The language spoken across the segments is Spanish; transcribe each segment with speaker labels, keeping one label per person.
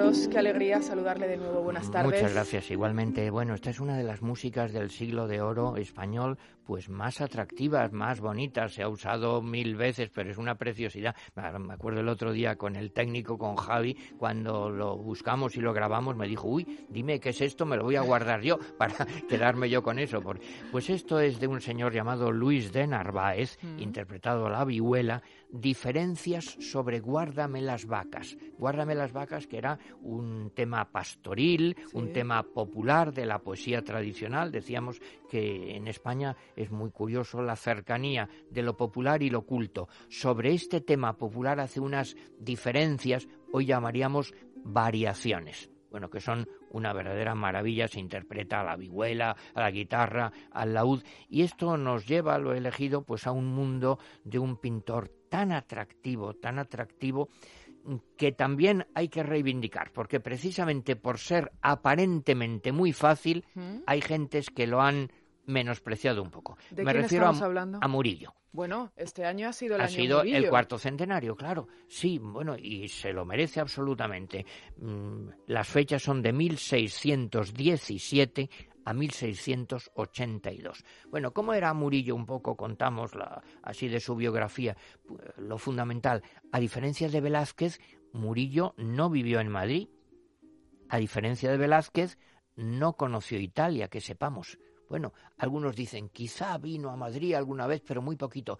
Speaker 1: Amorós, qué alegría saludarle de nuevo. Buenas tardes.
Speaker 2: Muchas gracias, igualmente. Bueno, esta es una de las músicas del siglo de oro español, pues más atractivas, más bonitas. Se ha usado mil veces, pero es una preciosidad. Me acuerdo el otro día con el técnico, con Javi, cuando lo buscamos y lo grabamos, me dijo, uy, dime qué es esto, me lo voy a guardar yo para quedarme yo con eso. Pues esto es de un señor llamado Luis de Narváez, mm. interpretado a la vihuela, diferencias sobre Guárdame las vacas. Guárdame las vacas, que era un tema pastoril, un tema popular de la poesía tradicional. Decíamos que en España es muy curioso la cercanía de lo popular y lo culto. Sobre este tema popular hace unas diferencias, hoy llamaríamos variaciones bueno, que son una verdadera maravilla, se interpreta a la vihuela, a la guitarra, al laúd, y esto nos lleva, lo he elegido, pues a un mundo de un pintor tan atractivo, tan atractivo, que también hay que reivindicar, porque precisamente por ser aparentemente muy fácil, hay gentes que lo han menospreciado un poco.
Speaker 1: Me refiero a,
Speaker 2: Murillo.
Speaker 1: Bueno, este año ha sido el
Speaker 2: ha sido el cuarto centenario, claro. Sí, bueno, y se lo merece absolutamente. Mm, las fechas son de 1617 a 1682. Bueno, ¿cómo era Murillo? Un poco contamos la, así de su biografía. Lo fundamental, a diferencia de Velázquez, Murillo no vivió en Madrid. A diferencia de Velázquez, no conoció Italia, que sepamos. Bueno, algunos dicen, quizá vino a Madrid alguna vez, pero muy poquito.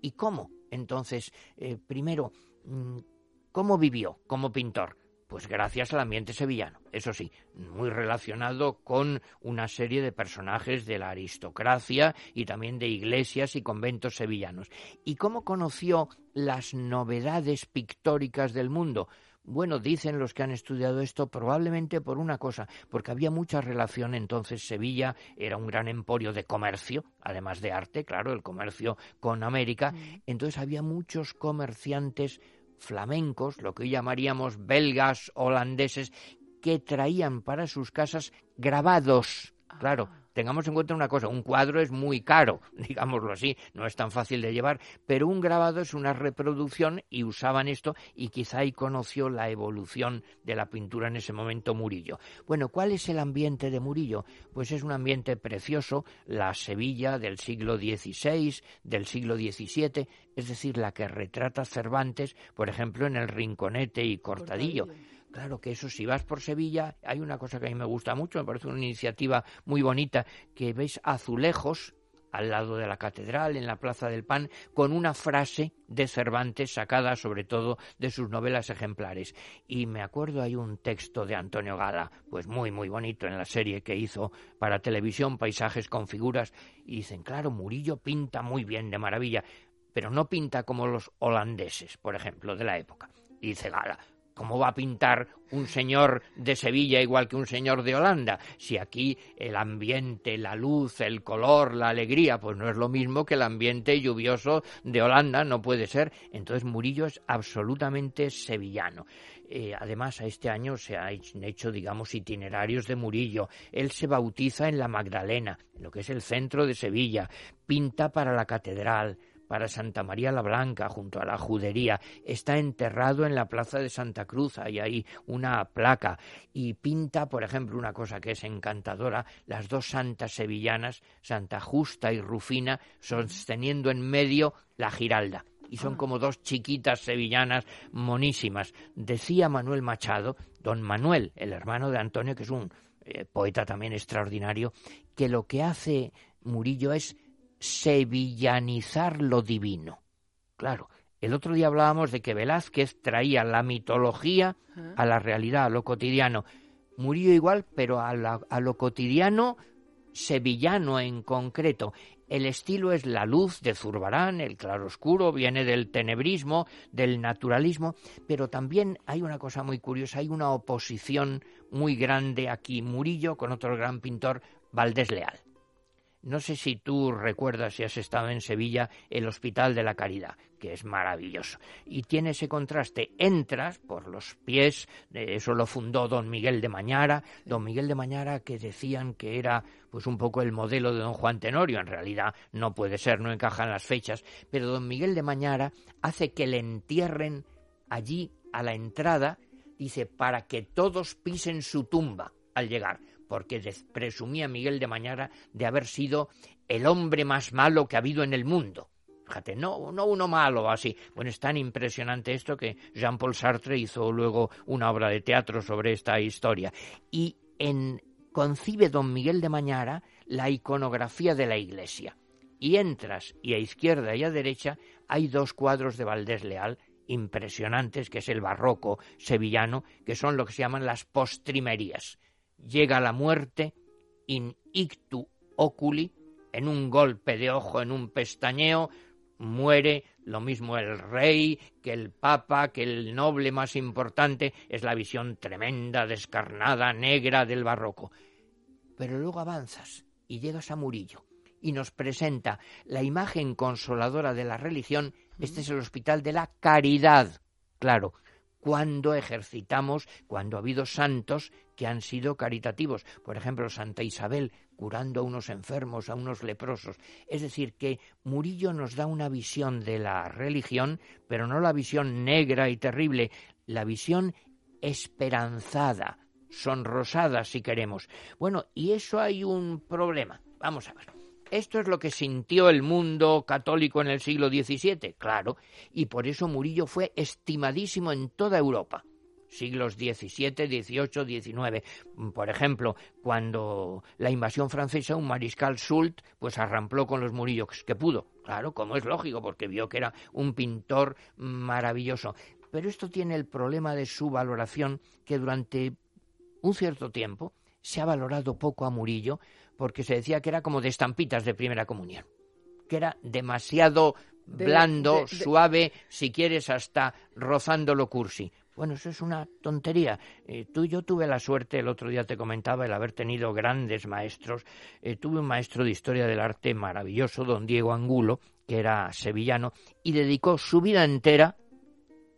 Speaker 2: ¿Y cómo? Entonces, eh, primero, mm, ¿cómo vivió como pintor? Pues gracias al ambiente sevillano, eso sí, muy relacionado con una serie de personajes de la aristocracia y también de iglesias y conventos sevillanos. ¿Y cómo conoció las novedades pictóricas del mundo? Bueno, dicen los que han estudiado esto probablemente por una cosa, porque había mucha relación entonces Sevilla era un gran emporio de comercio, además de arte, claro, el comercio con América, mm. entonces había muchos comerciantes flamencos, lo que hoy llamaríamos belgas, holandeses, que traían para sus casas grabados, claro, ah tengamos en cuenta una cosa, un cuadro es muy caro, digámoslo así, no es tan fácil de llevar, pero un grabado es una reproducción y usaban esto y quizá ahí conoció la evolución de la pintura en ese momento Murillo. Bueno, ¿cuál es el ambiente de Murillo? Pues es un ambiente precioso, la Sevilla del siglo XVI, del siglo XVII, es decir, la que retrata Cervantes, por ejemplo, en el Rinconete y Cortadillo. Claro que eso, si vas por Sevilla, hay una cosa que a mí me gusta mucho, me parece una iniciativa muy bonita, que veis azulejos al lado de la catedral, en la Plaza del Pan, con una frase de Cervantes sacada sobre todo de sus novelas ejemplares. Y me acuerdo hay un texto de Antonio Gala, pues muy muy bonito en la serie que hizo para televisión, Paisajes con figuras, y dicen, claro, Murillo pinta muy bien, de maravilla, pero no pinta como los holandeses, por ejemplo, de la época. Y dice Gala, ¿Cómo va a pintar un señor de Sevilla igual que un señor de Holanda? Si aquí el ambiente, la luz, el color, la alegría, pues no es lo mismo que el ambiente lluvioso de Holanda, no puede ser. Entonces Murillo es absolutamente sevillano. Eh, además, a este año se han hecho, digamos, itinerarios de Murillo. Él se bautiza en la Magdalena, lo que es el centro de Sevilla, pinta para la catedral, para Santa María la Blanca, junto a la judería. Está enterrado en la plaza de Santa Cruz, hay ahí una placa. Y pinta, por ejemplo, una cosa que es encantadora, las dos santas sevillanas, Santa Justa y Rufina, sosteniendo en medio la Giralda y son ah. como dos chiquitas sevillanas monísimas. Decía Manuel Machado, don Manuel, el hermano de Antonio, que es un eh, poeta también extraordinario, que lo que hace Murillo es sevillanizar lo divino. Claro, el otro día hablábamos de que Velázquez traía la mitología a la realidad, a lo cotidiano. Murió igual, pero a, a lo cotidiano sevillano en concreto. El estilo es la luz de Zurbarán, el claroscuro, viene del tenebrismo, del naturalismo, pero también hay una cosa muy curiosa, hay una oposición muy grande aquí, Murillo con otro gran pintor, Valdés Leal. No sé si tú recuerdas si has estado en Sevilla el Hospital de la Caridad, que es maravilloso. Y tiene ese contraste. Entras por los pies, eso lo fundó don Miguel de Mañara, don Miguel de Mañara que decían que era pues un poco el modelo de don Juan Tenorio, en realidad no puede ser, no encajan las fechas, pero don Miguel de Mañara hace que le entierren allí a la entrada dice, para que todos pisen su tumba al llegar, porque presumía Miguel de Mañara de haber sido el hombre más malo que ha habido en el mundo. Fíjate, no, no uno malo así. Bueno, es tan impresionante esto que Jean-Paul Sartre hizo luego una obra de teatro sobre esta historia. Y en concibe don Miguel de Mañara la iconografía de la iglesia. Y entras y a izquierda y a derecha hay dos cuadros de Valdés Leal impresionantes, que es el barroco sevillano, que son lo que se llaman las postrimerías. Llega la muerte in ictu oculi, en un golpe de ojo, en un pestañeo, muere lo mismo el rey que el papa, que el noble más importante, es la visión tremenda, descarnada, negra del barroco. Pero luego avanzas y llegas a Murillo y nos presenta la imagen consoladora de la religión, este es el hospital de la caridad. Claro, cuando ejercitamos, cuando ha habido santos que han sido caritativos. Por ejemplo, Santa Isabel curando a unos enfermos, a unos leprosos. Es decir, que Murillo nos da una visión de la religión, pero no la visión negra y terrible, la visión esperanzada, sonrosada, si queremos. Bueno, y eso hay un problema. Vamos a ver. ¿Esto es lo que sintió el mundo católico en el siglo XVII? Claro, y por eso Murillo fue estimadísimo en toda Europa siglos XVII, XVIII, XIX. Por ejemplo, cuando la invasión francesa, un mariscal Soult, pues arrampló con los murillos que pudo. Claro, como es lógico, porque vio que era un pintor maravilloso. Pero esto tiene el problema de su valoración, que durante un cierto tiempo se ha valorado poco a Murillo, porque se decía que era como de estampitas de primera comunión, que era demasiado blando, suave, si quieres hasta rozando lo cursi. Bueno, eso es una tontería. Eh, tú y yo tuve la suerte, el otro día te comentaba, el haber tenido grandes maestros. Eh, tuve un maestro de historia del arte maravilloso, don Diego Angulo, que era sevillano, y dedicó su vida entera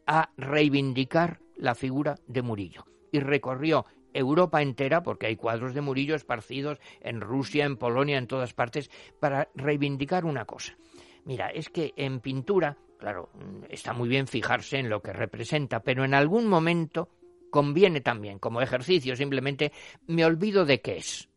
Speaker 2: a reivindicar la figura de Murillo. Y recorrió Europa entera, porque hay cuadros de Murillo esparcidos en Rusia, en Polonia, en todas partes, para reivindicar una cosa. Mira, es que en pintura, claro, está muy bien fijarse en lo que representa, pero en algún momento conviene también, como ejercicio, simplemente me olvido de qué es,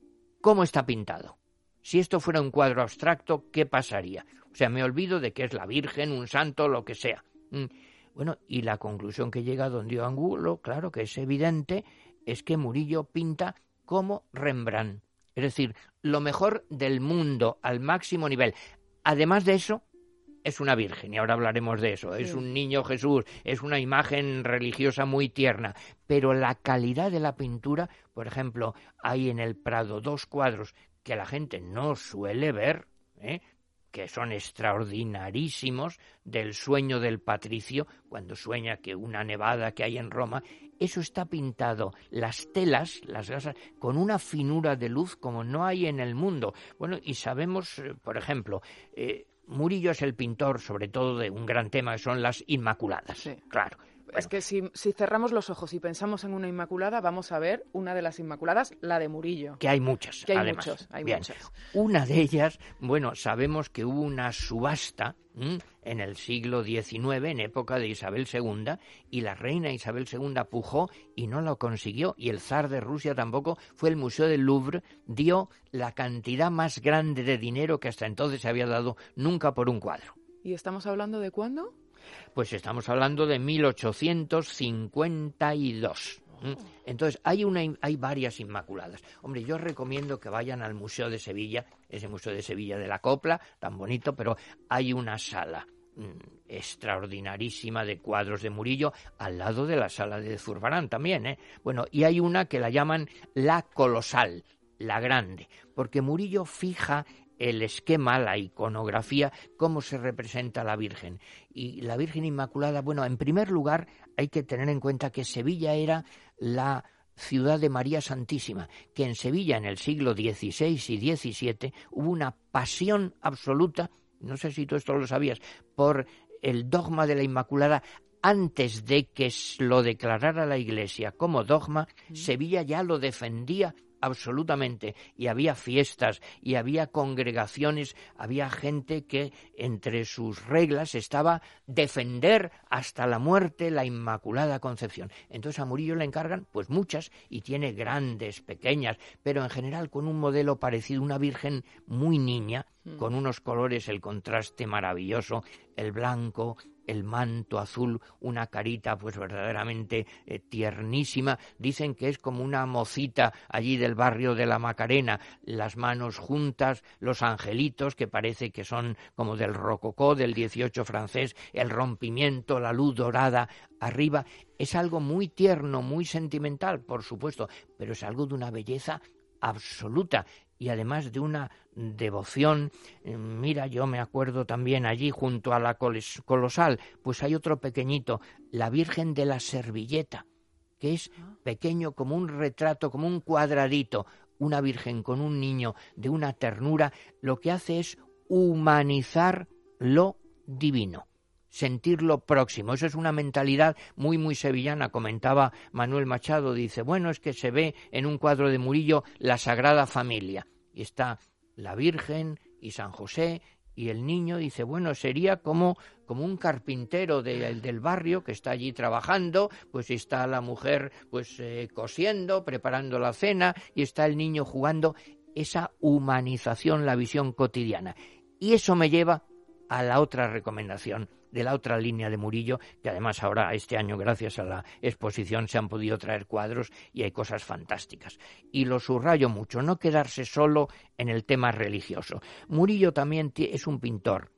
Speaker 2: cómo está pintado. Si esto fuera un cuadro abstracto, ¿qué pasaría? O sea, me olvido de que es la Virgen, un santo, lo que sea. Mm. Bueno, y la conclusión que llega don Dio Angulo, claro que es evidente, es que Murillo pinta como Rembrandt. Es decir, lo mejor del mundo al máximo nivel. Además de eso, es una virgen, y ahora hablaremos de eso. Es un niño Jesús, es una imagen religiosa muy tierna. Pero la calidad de la pintura, por ejemplo, hay en el Prado dos cuadros que la gente no suele ver, ¿eh? Que son extraordinarísimos, del sueño del patricio, cuando sueña que una nevada que hay en Roma, eso está pintado, las telas, las gasas, con una finura de luz como no hay en el mundo. Bueno, y sabemos, eh, por ejemplo, eh, Murillo es el pintor, sobre todo, de un gran tema que son las Inmaculadas. Claro.
Speaker 1: Es que si, cerramos los ojos y pensamos en una Inmaculada, vamos a ver una de las Inmaculadas, la de Murillo.
Speaker 2: Que hay muchas.
Speaker 1: Que hay muchos, hay muchas.
Speaker 2: Una de ellas, bueno, sabemos que hubo una subasta en el siglo XIX, en época de Isabel II, y la reina Isabel II pujó y no lo consiguió, y el zar de Rusia tampoco, fue el Museo del Louvre, dio la cantidad más grande de dinero que hasta entonces se había dado nunca por un cuadro.
Speaker 1: ¿Y estamos hablando de cuándo?
Speaker 2: Pues estamos hablando de 1852. Entonces, hay, una, hay varias Inmaculadas. Hombre, yo recomiendo que vayan al Museo de Sevilla, ese Museo de Sevilla de la Copla, tan bonito, pero hay una sala mm, extraordinarísima de cuadros de Murillo al lado de la sala de Zurbarán también, ¿eh? Bueno, y hay una que la llaman la colosal, la grande, porque Murillo fija el esquema, la iconografía, cómo se representa la Virgen. Y la Virgen Inmaculada, bueno, en primer lugar hay que tener en cuenta que Sevilla era la ciudad de María Santísima, que en Sevilla en el siglo XVI y XVII hubo una pasión absoluta, no sé si tú esto lo sabías, por el dogma de la Inmaculada antes de que lo declarara la Iglesia como dogma, Sevilla ya lo defendía absolutamente. Y había fiestas y había congregaciones, había gente que entre sus reglas estaba defender hasta la muerte la Inmaculada Concepción. Entonces a Murillo le encargan pues muchas y tiene grandes, pequeñas, pero en general con un modelo parecido, una Virgen muy niña, mm. con unos colores, el contraste maravilloso, el blanco, el manto azul, una carita pues verdaderamente eh, tiernísima. Dicen que es como una mocita allí del barrio de la Macarena, las manos juntas, los angelitos que parece que son como del rococó del 18 francés, el rompimiento, la luz dorada arriba. Es algo muy tierno, muy sentimental, por supuesto, pero es algo de una belleza absoluta y además de una devoción. Eh, mira, yo me acuerdo también allí junto a la colosal, pues hay otro pequeñito, la Virgen de la Servilleta, que es ah. pequeño como un retrato, como un cuadradito, una Virgen con un niño de una ternura, lo que hace es humanizar lo divino sentirlo próximo. Eso es una mentalidad muy, muy sevillana. Comentaba Manuel Machado, dice, bueno, es que se ve en un cuadro de Murillo la Sagrada Familia. Y está la Virgen y San José y el niño dice, bueno, sería como, como un carpintero del barrio que está allí trabajando, pues está la mujer pues eh, cosiendo, preparando la cena y está el niño jugando esa humanización, la visión cotidiana. Y eso me lleva a la otra recomendación de la otra línea de Murillo, que además ahora este año gracias a la exposición se han podido traer cuadros y hay cosas fantásticas. Y lo subrayo mucho, no quedarse solo en el tema religioso. Murillo también es un pintor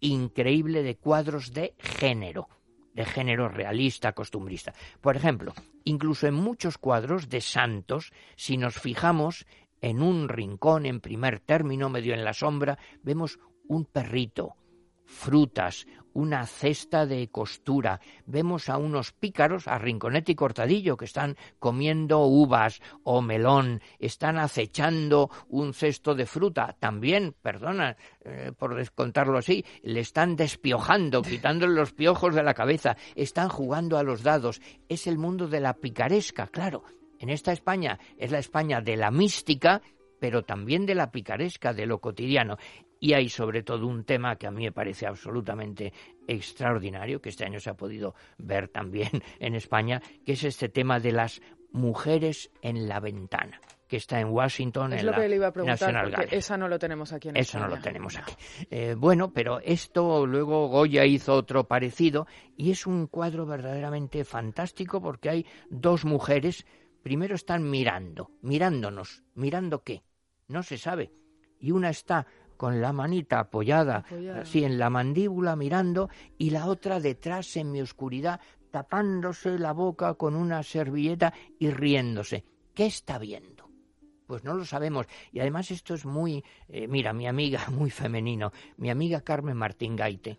Speaker 2: increíble de cuadros de género de género realista, costumbrista. Por ejemplo, incluso en muchos cuadros de santos, si nos fijamos en un rincón en primer término, medio en la sombra, vemos un perrito, frutas, una cesta de costura. Vemos a unos pícaros, a Rinconete y Cortadillo, que están comiendo uvas o melón, están acechando un cesto de fruta. También, perdona eh, por descontarlo así, le están despiojando, quitándole los piojos de la cabeza, están jugando a los dados. Es el mundo de la picaresca, claro. En esta España es la España de la mística, pero también de la picaresca, de lo cotidiano. Y hay sobre todo un tema que a mí me parece absolutamente extraordinario, que este año se ha podido ver también en España, que es este tema de las mujeres en la ventana que está en Washington
Speaker 1: es
Speaker 2: en
Speaker 1: lo
Speaker 2: la
Speaker 1: que le iba a preguntar,
Speaker 2: porque
Speaker 1: esa no lo tenemos aquí en
Speaker 2: Eso no lo tenemos aquí. Eh, bueno, pero esto luego Goya hizo otro parecido y es un cuadro verdaderamente fantástico porque hay dos mujeres, primero están mirando, mirándonos, mirando qué, no se sabe, y una está con la manita apoyada, así en la mandíbula mirando y la otra detrás en mi oscuridad tapándose la boca con una servilleta y riéndose. ¿Qué está viendo? Pues no lo sabemos. Y además esto es muy, eh, mira, mi amiga, muy femenino, mi amiga Carmen Martín Gaite,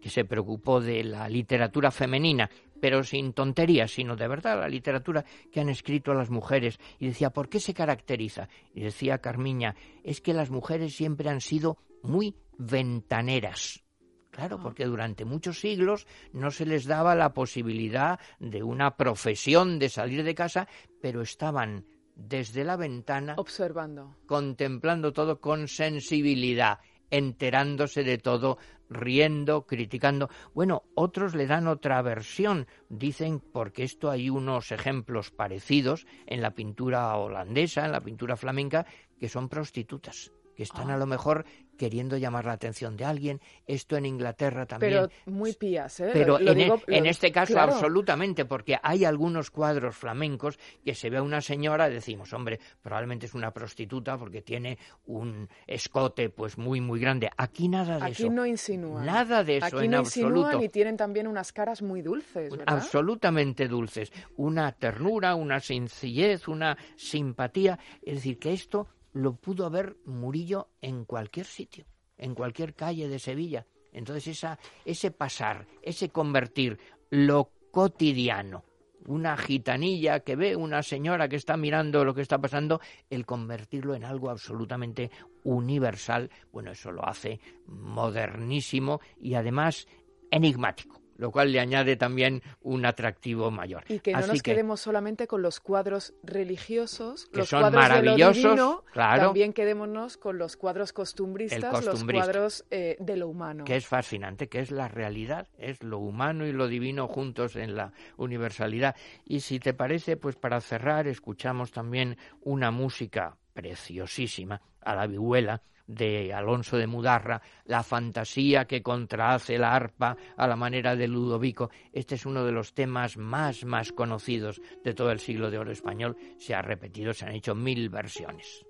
Speaker 2: que se preocupó de la literatura femenina, pero sin tonterías, sino de verdad la literatura que han escrito las mujeres. Y decía, ¿por qué se caracteriza? Y decía Carmiña, es que las mujeres siempre han sido muy ventaneras. Claro, ah. porque durante muchos siglos no se les daba la posibilidad de una profesión de salir de casa, pero estaban desde la ventana
Speaker 1: observando,
Speaker 2: contemplando todo con sensibilidad, enterándose de todo, riendo, criticando. Bueno, otros le dan otra versión. Dicen, porque esto hay unos ejemplos parecidos en la pintura holandesa, en la pintura flamenca, que son prostitutas que están a ah. lo mejor queriendo llamar la atención de alguien. Esto en Inglaterra también.
Speaker 1: Pero muy pías, ¿eh?
Speaker 2: Pero en, e, este caso absolutamente, porque hay algunos cuadros flamencos que se ve a una señora, decimos, hombre, probablemente es una prostituta porque tiene un escote pues muy, muy grande. Aquí nada de eso.
Speaker 1: Aquí no insinúan.
Speaker 2: Nada de eso
Speaker 1: Aquí
Speaker 2: en
Speaker 1: no
Speaker 2: absoluto.
Speaker 1: Insinúan y tienen también unas caras muy dulces, ¿verdad?
Speaker 2: Absolutamente dulces. Una ternura, una sencillez, una simpatía. Es decir, que esto lo pudo haber Murillo en cualquier sitio, en cualquier calle de Sevilla. Entonces esa, ese pasar, ese convertir lo cotidiano, una gitanilla que ve una señora que está mirando lo que está pasando, el convertirlo en algo absolutamente universal, bueno, eso lo hace modernísimo y además enigmático lo cual le añade también un atractivo mayor.
Speaker 1: Y que no nos quedemos solamente con los cuadros religiosos,
Speaker 2: que
Speaker 1: los
Speaker 2: son
Speaker 1: cuadros
Speaker 2: maravillosos,
Speaker 1: de lo divino,
Speaker 2: claro.
Speaker 1: también quedémonos con los cuadros costumbristas, los cuadros eh, de lo humano.
Speaker 2: Que es fascinante, que es la realidad, es lo humano y lo divino juntos en la universalidad. Y si te parece, pues para cerrar, escuchamos también una música preciosísima, a la vihuela, de Alonso de Mudarra, la fantasía que contrahace la arpa a la manera de Ludovico. Este es uno de los temas más, más conocidos de todo el siglo de oro español. Se ha repetido, se han hecho mil versiones.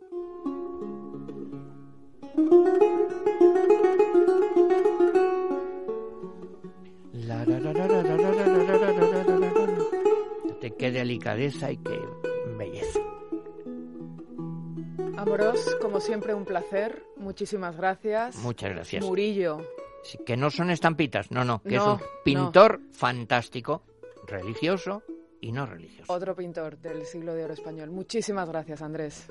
Speaker 2: Qué delicadeza y qué belleza.
Speaker 1: Amoros, como siempre, un placer. Muchísimas gracias.
Speaker 2: Muchas gracias.
Speaker 1: Murillo.
Speaker 2: que no son estampitas, no, no, que es un pintor fantástico, religioso y no religioso.
Speaker 1: Otro pintor del siglo de oro español. Muchísimas gracias, Andrés.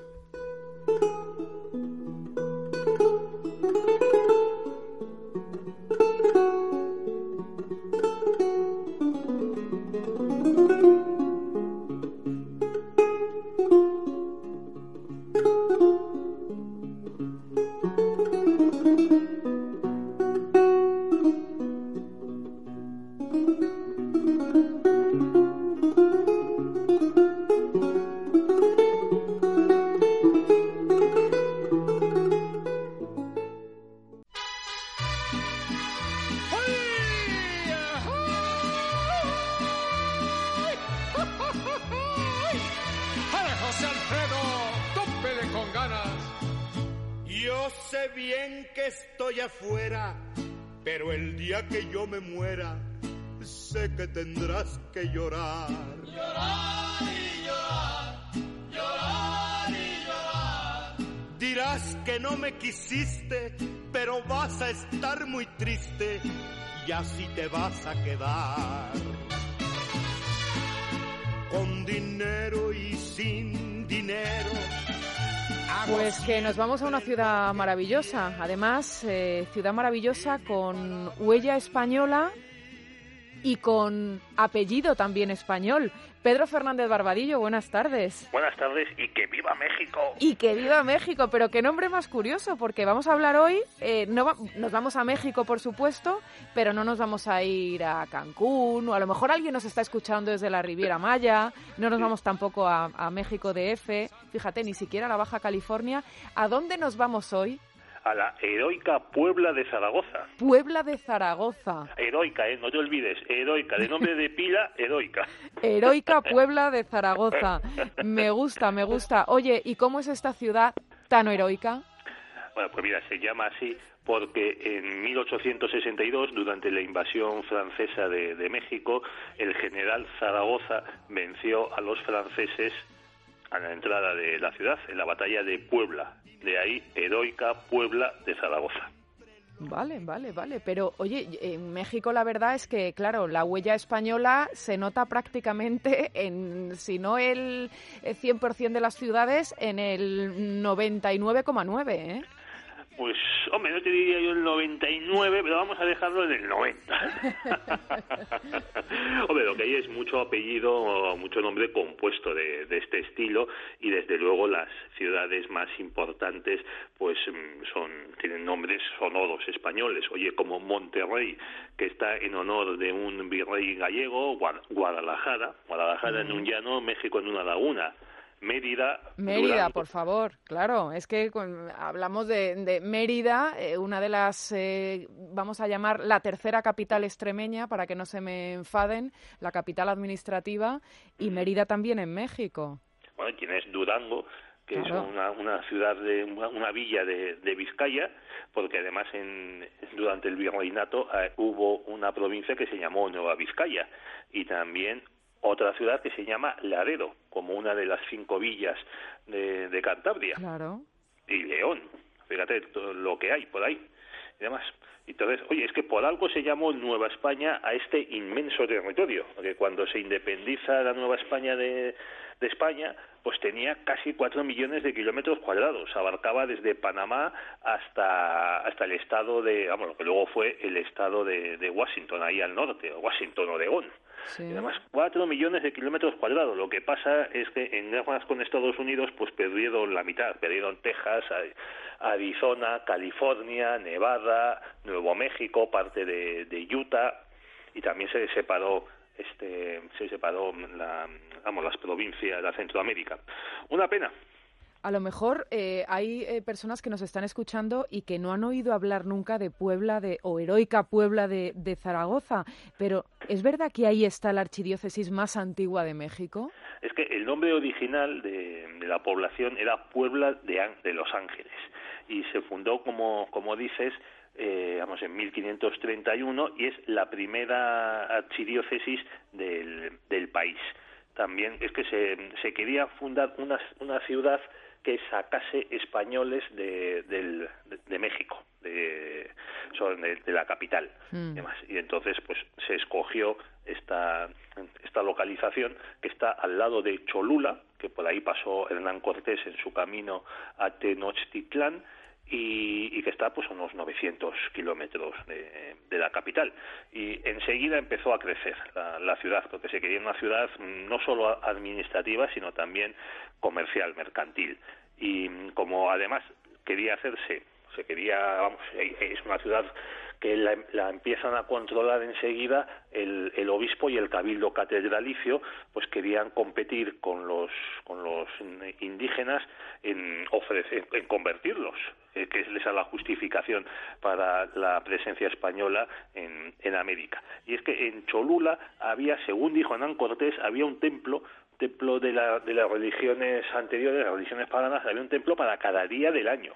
Speaker 3: Que no me quisiste, pero vas a estar muy triste y así te vas a quedar. Con dinero y sin dinero.
Speaker 1: Pues que nos vamos a una ciudad maravillosa, además eh, ciudad maravillosa con huella española y con apellido también español. Pedro Fernández Barbadillo, buenas tardes.
Speaker 4: Buenas tardes y que viva México.
Speaker 1: Y que viva México, pero qué nombre más curioso, porque vamos a hablar hoy, eh, no nos vamos a México por supuesto, pero no nos vamos a ir a Cancún, o a lo mejor alguien nos está escuchando desde la Riviera Maya, no nos vamos tampoco a, a México DF, fíjate, ni siquiera a la Baja California. ¿A dónde nos vamos hoy?
Speaker 4: A la heroica Puebla de Zaragoza.
Speaker 1: Puebla de Zaragoza.
Speaker 4: Heroica, ¿eh? no te olvides, heroica, de nombre de pila, heroica.
Speaker 1: Heroica Puebla de Zaragoza. Me gusta, me gusta. Oye, ¿y cómo es esta ciudad tan heroica?
Speaker 4: Bueno, pues mira, se llama así porque en 1862, durante la invasión francesa de, de México, el general Zaragoza venció a los franceses a la entrada de la ciudad, en la batalla de Puebla. De ahí, heroica Puebla de Zaragoza.
Speaker 1: Vale, vale, vale. Pero oye, en México la verdad es que, claro, la huella española se nota prácticamente en, si no el 100% de las ciudades, en el 99,9, ¿eh?
Speaker 4: Pues, hombre, no te diría yo el 99, pero vamos a dejarlo en el 90. hombre, lo que hay es mucho apellido, mucho nombre compuesto de, de, este estilo y desde luego las ciudades más importantes pues mm, son tienen nombres sonoros españoles. Oye, como Monterrey, que está en honor de un virrey gallego, Guadalajara, Guadalajara en un llano, México en una laguna. Mérida.
Speaker 1: Mérida, por favor, claro. Es que hablamos de, Mérida, eh, una de las, eh, vamos a llamar la tercera capital extremeña, para que no se me enfaden, la capital administrativa, y Mérida también en México.
Speaker 4: Bueno, tienes Durango, que es una, una, ciudad de una, villa de, de, Vizcaya, porque además en, durante el virreinato eh, hubo una provincia que se llamó Nueva Vizcaya y también otra ciudad que se llama Laredo, como una de las cinco villas de, de Cantabria.
Speaker 1: Claro.
Speaker 4: Y León, fíjate todo lo que hay por ahí y demás. Entonces, oye, es que por algo se llamó Nueva España a este inmenso territorio, porque cuando se independiza la Nueva España de, de España, pues tenía casi cuatro millones de kilómetros cuadrados. Abarcaba desde Panamá hasta, hasta el estado de, vamos, lo que luego fue el estado de, de Washington, ahí al norte, Washington, Oregón. Y además, cuatro millones de kilómetros cuadrados. Lo que pasa es que en guerras con Estados Unidos, pues perdieron la mitad. Perdieron Texas, Arizona, California, Nevada, Nuevo México, parte de, de Utah y también se separó este se separó la, vamos, las provincias de Centroamérica. Una pena,
Speaker 1: a lo mejor eh, hay eh, personas que nos están escuchando y que no han oído hablar nunca de Puebla de, o heroica Puebla de, Zaragoza, pero ¿es verdad que ahí está la archidiócesis más antigua de México?
Speaker 4: Es que el nombre original de, de la población era Puebla de, de, Los Ángeles y se fundó, como, como dices, eh, vamos, en 1531 y es la primera archidiócesis del, del país. También es que se, se quería fundar una, una ciudad que sacase españoles de, del, de, de México, de, son de, de la capital.
Speaker 1: Mm.
Speaker 4: Demás. Y entonces pues se escogió esta, esta localización que está al lado de Cholula, que por ahí pasó Hernán Cortés en su camino a Tenochtitlán, y, y, que está pues a unos 900 kilómetros de, de, la capital. Y enseguida empezó a crecer la, la, ciudad, porque se quería una ciudad no solo administrativa, sino también comercial, mercantil. Y como además quería hacerse, se quería, vamos, es una ciudad la, la, empiezan a controlar enseguida el, el, obispo y el cabildo catedralicio, pues querían competir con los con los indígenas en ofrecer, en convertirlos, eh, que es esa la justificación para la presencia española en, en América. Y es que en Cholula había, según dijo Hernán Cortés, había un templo templo de, la, de las religiones anteriores, las religiones paganas, había un templo para cada día del año.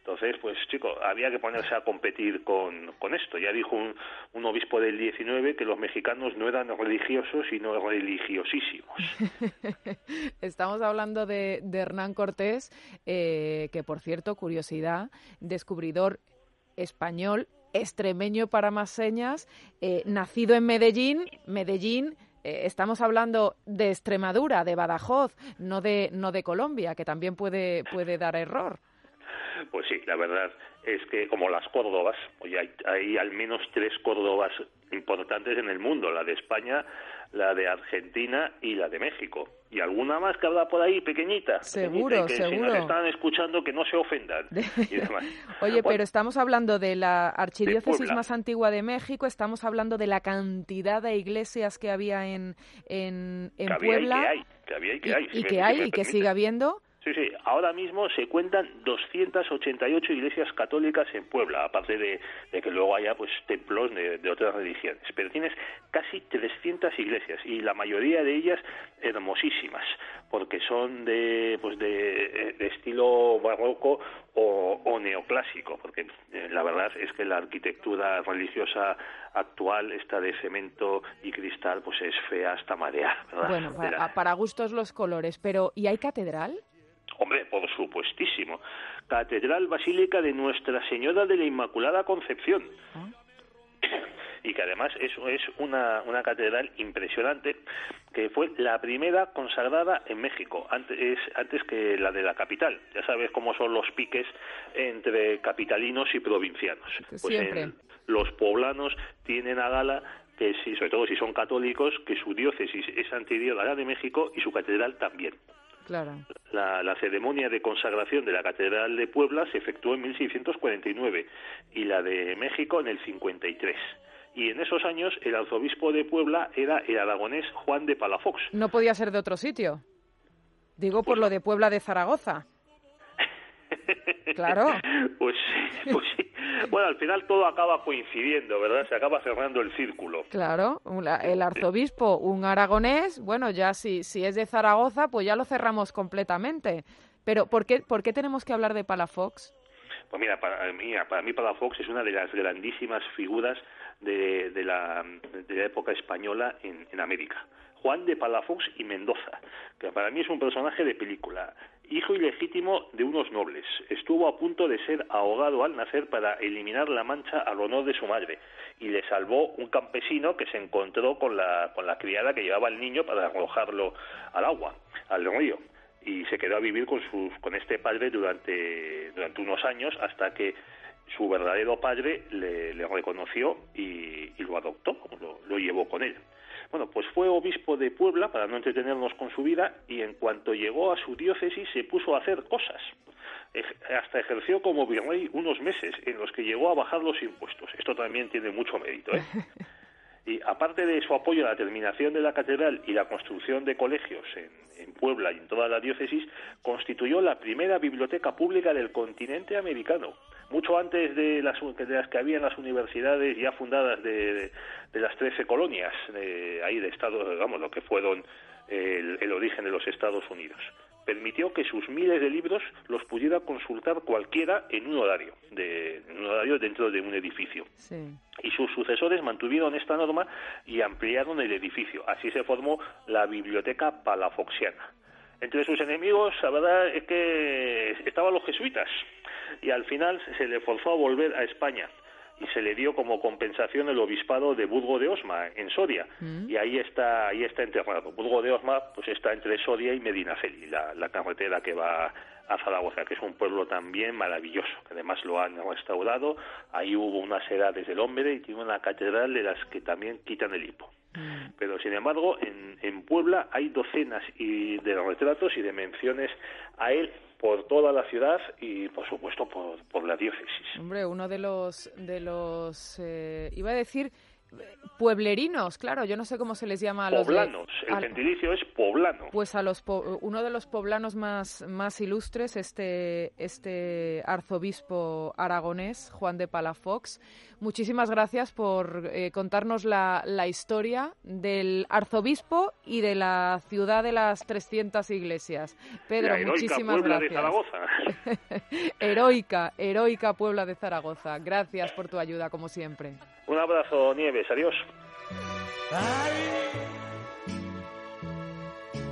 Speaker 4: Entonces, pues chico, había que ponerse a competir con, con esto. Ya dijo un, un, obispo del 19 que los mexicanos no eran religiosos, sino religiosísimos.
Speaker 1: Estamos hablando de, de Hernán Cortés, eh, que por cierto, curiosidad, descubridor español, extremeño para más señas, eh, nacido en Medellín, Medellín, eh, estamos hablando de Extremadura, de Badajoz, no de, no de Colombia, que también puede, puede dar error.
Speaker 4: Pues sí, la verdad es que como las Córdobas, oye, hay, hay al menos tres Córdobas importantes en el mundo, la de España, la de Argentina y la de México. Y alguna más que habrá por ahí, pequeñita.
Speaker 1: Seguro,
Speaker 4: pequeñita, que
Speaker 1: seguro.
Speaker 4: Si nos están escuchando, que no se ofendan. Y demás.
Speaker 1: Oye, bueno, pero estamos hablando de la archidiócesis de más antigua de México, estamos hablando de la cantidad de iglesias que había en, en, en
Speaker 4: que
Speaker 1: Puebla.
Speaker 4: Y que hay, que había y que hay.
Speaker 1: Y, y que hay, y que sigue habiendo.
Speaker 4: Sí, sí. Ahora mismo se cuentan 288 iglesias católicas en Puebla, aparte de, de que luego haya pues templos de, de, otras religiones. Pero tienes casi 300 iglesias y la mayoría de ellas hermosísimas, porque son de pues de, de estilo barroco o, o, neoclásico, porque eh, la verdad es que la arquitectura religiosa actual, esta de cemento y cristal, pues es fea hasta marear. ¿verdad?
Speaker 1: Bueno, para, para gustos los colores, pero ¿y hay catedral?
Speaker 4: Hombre, por supuestísimo. Catedral Basílica de Nuestra Señora de la Inmaculada Concepción. ¿Ah? Y que además es, es una, una catedral impresionante, que fue la primera consagrada en México, antes, antes que la de la capital. Ya sabes cómo son los piques entre capitalinos y provincianos.
Speaker 1: Pues Siempre.
Speaker 4: En, los poblanos tienen a gala que si, sobre todo si son católicos, que su diócesis es anterior a la de México y su catedral también.
Speaker 1: Claro.
Speaker 4: La, la, ceremonia de consagración de la Catedral de Puebla se efectuó en 1649 y la de México en el 53. Y en esos años el arzobispo de Puebla era el aragonés Juan de Palafox.
Speaker 1: No podía ser de otro sitio. Digo por pues, lo de Puebla de Zaragoza. Claro.
Speaker 4: Pues, pues sí. Bueno, al final todo acaba coincidiendo, ¿verdad? Se acaba cerrando el círculo.
Speaker 1: Claro, el arzobispo, un aragonés, bueno, ya si, si es de Zaragoza, pues ya lo cerramos completamente. Pero ¿por qué, ¿por qué tenemos que hablar de Palafox?
Speaker 4: Pues mira, para mí, para mí Palafox es una de las grandísimas figuras de, de, la, de la época española en, en América. Juan de Palafox y Mendoza, que para mí es un personaje de película. Hijo ilegítimo de unos nobles. Estuvo a punto de ser ahogado al nacer para eliminar la mancha al honor de su madre y le salvó un campesino que se encontró con la, con la criada que llevaba al niño para arrojarlo al agua, al río. Y se quedó a vivir con, sus, con este padre durante, unos años hasta que su verdadero padre le, reconoció y, lo adoptó, lo llevó con él. Bueno, pues fue obispo de Puebla para no entretenernos con su vida y en cuanto llegó a su diócesis se puso a hacer cosas. Hasta ejerció como virrey unos meses en los que llegó a bajar los impuestos. Esto también tiene mucho mérito. ¿eh? Y aparte de su apoyo a la terminación de la catedral y la construcción de colegios en, en, Puebla y en toda la diócesis, constituyó la primera biblioteca pública del continente americano, mucho antes de las, de las que había en las universidades ya fundadas de, de, de las trece colonias, de, ahí de Estados, digamos, lo que fueron el, el origen de los Estados Unidos permitió que sus miles de libros los pudiera consultar cualquiera en un horario, de, en un horario dentro de un edificio.
Speaker 1: Sí.
Speaker 4: Y sus sucesores mantuvieron esta norma y ampliaron el edificio. Así se formó la Biblioteca Palafoxiana. Entre sus enemigos, la verdad es que estaban los jesuitas y al final se le forzó a volver a España. Y se le dio como compensación el obispado de Burgo de Osma en Soria. Mm. y ahí está ahí está enterrado. Burgo de Osma pues está entre Soria y Medinaceli la, la carretera que va a Zaragoza que es un pueblo también maravilloso que además lo han restaurado. Ahí hubo unas edades del hombre y tiene una catedral de las que también quitan el hipo. Mm. pero sin embargo en, en Puebla hay docenas y de retratos y de menciones a él por toda la ciudad y por supuesto por, por la diócesis.
Speaker 1: Hombre, uno de los de los eh, iba a decir pueblerinos, claro, yo no sé cómo se les llama a los
Speaker 4: poblanos. De, el gentilicio es poblano.
Speaker 1: Pues a los po uno de los poblanos más más ilustres, este este arzobispo aragonés Juan de Palafox. Muchísimas gracias por eh, contarnos la, la historia del arzobispo y de la ciudad de las 300 iglesias. Pedro,
Speaker 4: la
Speaker 1: muchísimas
Speaker 4: Puebla
Speaker 1: gracias.
Speaker 4: De Zaragoza.
Speaker 1: heroica, heroica Puebla de Zaragoza. Gracias por tu ayuda como siempre.
Speaker 4: Un abrazo, Nieves. Adiós.
Speaker 5: Ay,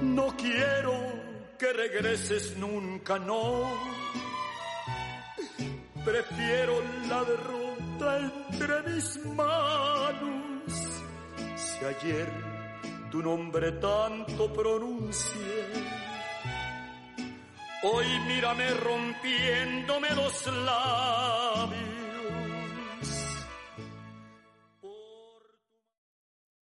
Speaker 5: no quiero que regreses nunca, no. Prefiero la derrota entre mis manos. Si ayer tu nombre tanto pronuncié, hoy mírame rompiéndome los labios